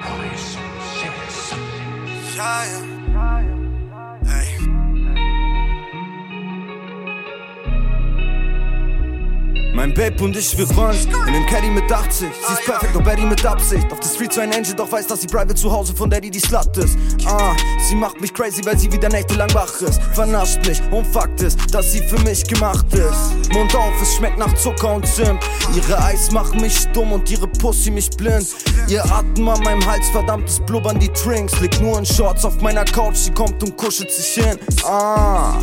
Police. Yeah, yeah. Mein Babe und ich, wir wollen in dem Caddy mit 80. Sie ist perfekt, doch Betty mit Absicht. Auf der Street so ein Angel, doch weiß, dass sie private zu Hause von Daddy die Slut ist. Ah, sie macht mich crazy, weil sie wieder nächtelang wach ist. Vernascht mich und Fakt ist, dass sie für mich gemacht ist. Mund auf, es schmeckt nach Zucker und Zimt. Ihre Eis machen mich dumm und ihre Pussy mich blind. Ihr Atem an meinem Hals, verdammtes Blubbern die Drinks. Liegt nur in Shorts auf meiner Couch, sie kommt und kuschelt sich hin. Ah.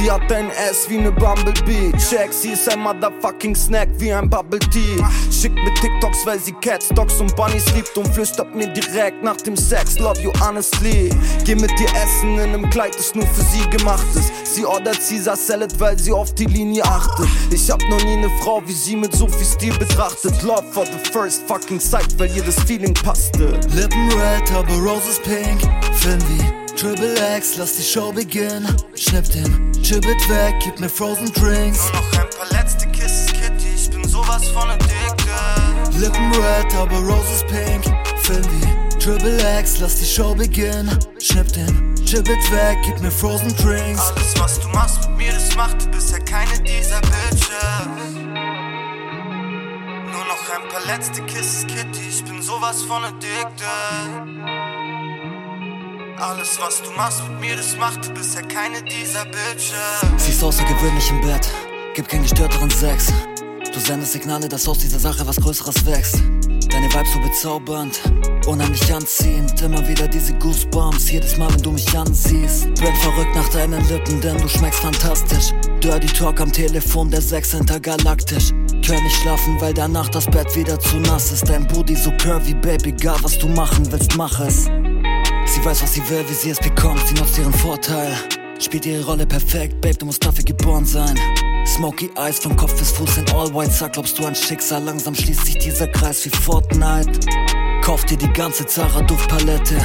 Sie hat ein S wie ne Bumblebee. Check, sie ist ein motherfucking Snack wie ein Bubble Tea. Schickt mir TikToks, weil sie Cats, Dogs und Bunnies liebt und flüstert mir direkt nach dem Sex. Love you honestly. Geh mit dir essen in einem Kleid, das nur für sie gemacht ist. Sie ordert Caesar Salad, weil sie auf die Linie achtet. Ich hab noch nie ne Frau wie sie mit so viel Stil betrachtet. Love for the first fucking sight, weil ihr das Feeling passte. Lippen red, aber Roses pink. Wie Triple X, lass die Show beginnen. Schnipp den Gibbet weg, gib mir frozen Drinks. Nur noch ein paar letzte Kisses, Kitty, ich bin sowas von addicted. Lippen red, aber Roses pink. Film wie Triple X, lass die Show beginnen. Schnipp den Gibbet weg, gib mir frozen Drinks. Alles, was du machst mit mir, das machte bisher keine dieser Bitches. Nur noch ein paar letzte Kisses, Kitty, ich bin sowas von addicted. Alles, was du machst mit mir, das machte bisher keine dieser Bitches. Sie ist außergewöhnlich im Bett, gib keinen gestörteren Sex. Du sendest Signale, dass aus dieser Sache was Größeres wächst. Deine Vibes so bezaubernd, unheimlich anziehend. Immer wieder diese Goosebumps, jedes Mal, wenn du mich ansiehst. Bin verrückt nach deinen Lippen, denn du schmeckst fantastisch. Dirty Talk am Telefon, der Sex intergalaktisch. Kann nicht schlafen, weil danach das Bett wieder zu nass ist. Dein Booty so curvy, Baby, egal was du machen willst, mach es. Sie weiß, was sie will, wie sie es bekommt, sie nutzt ihren Vorteil. Spielt ihre Rolle perfekt, Babe, du musst dafür geboren sein. Smoky Eyes von Kopf bis Fuß in All White, sag, glaubst du an Schicksal? Langsam schließt sich dieser Kreis wie Fortnite. Kauf dir die ganze Zara Duftpalette.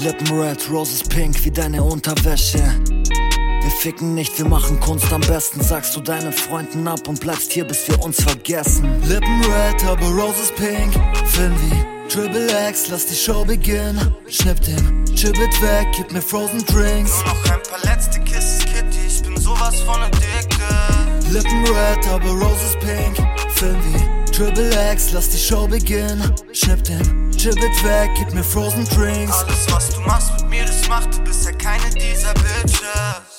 Lippen red, Roses pink wie deine Unterwäsche. Wir ficken nicht, wir machen Kunst am besten. Sagst du deinen Freunden ab und bleibst hier, bis wir uns vergessen. Lippen red, aber Roses pink. Film wie Triple X, lass die Show beginnen. Schnipp den Gibbet weg, gib mir frozen Drinks. Nur noch ein paar letzte Kisses, Kitty, ich bin sowas von addicted. Lippen red, aber Roses pink. Film wie Triple X, lass die Show beginnen. Schnipp den Gibbet weg, gib mir frozen Drinks. Alles, was du machst mit mir, das machte bisher keine dieser Bitches.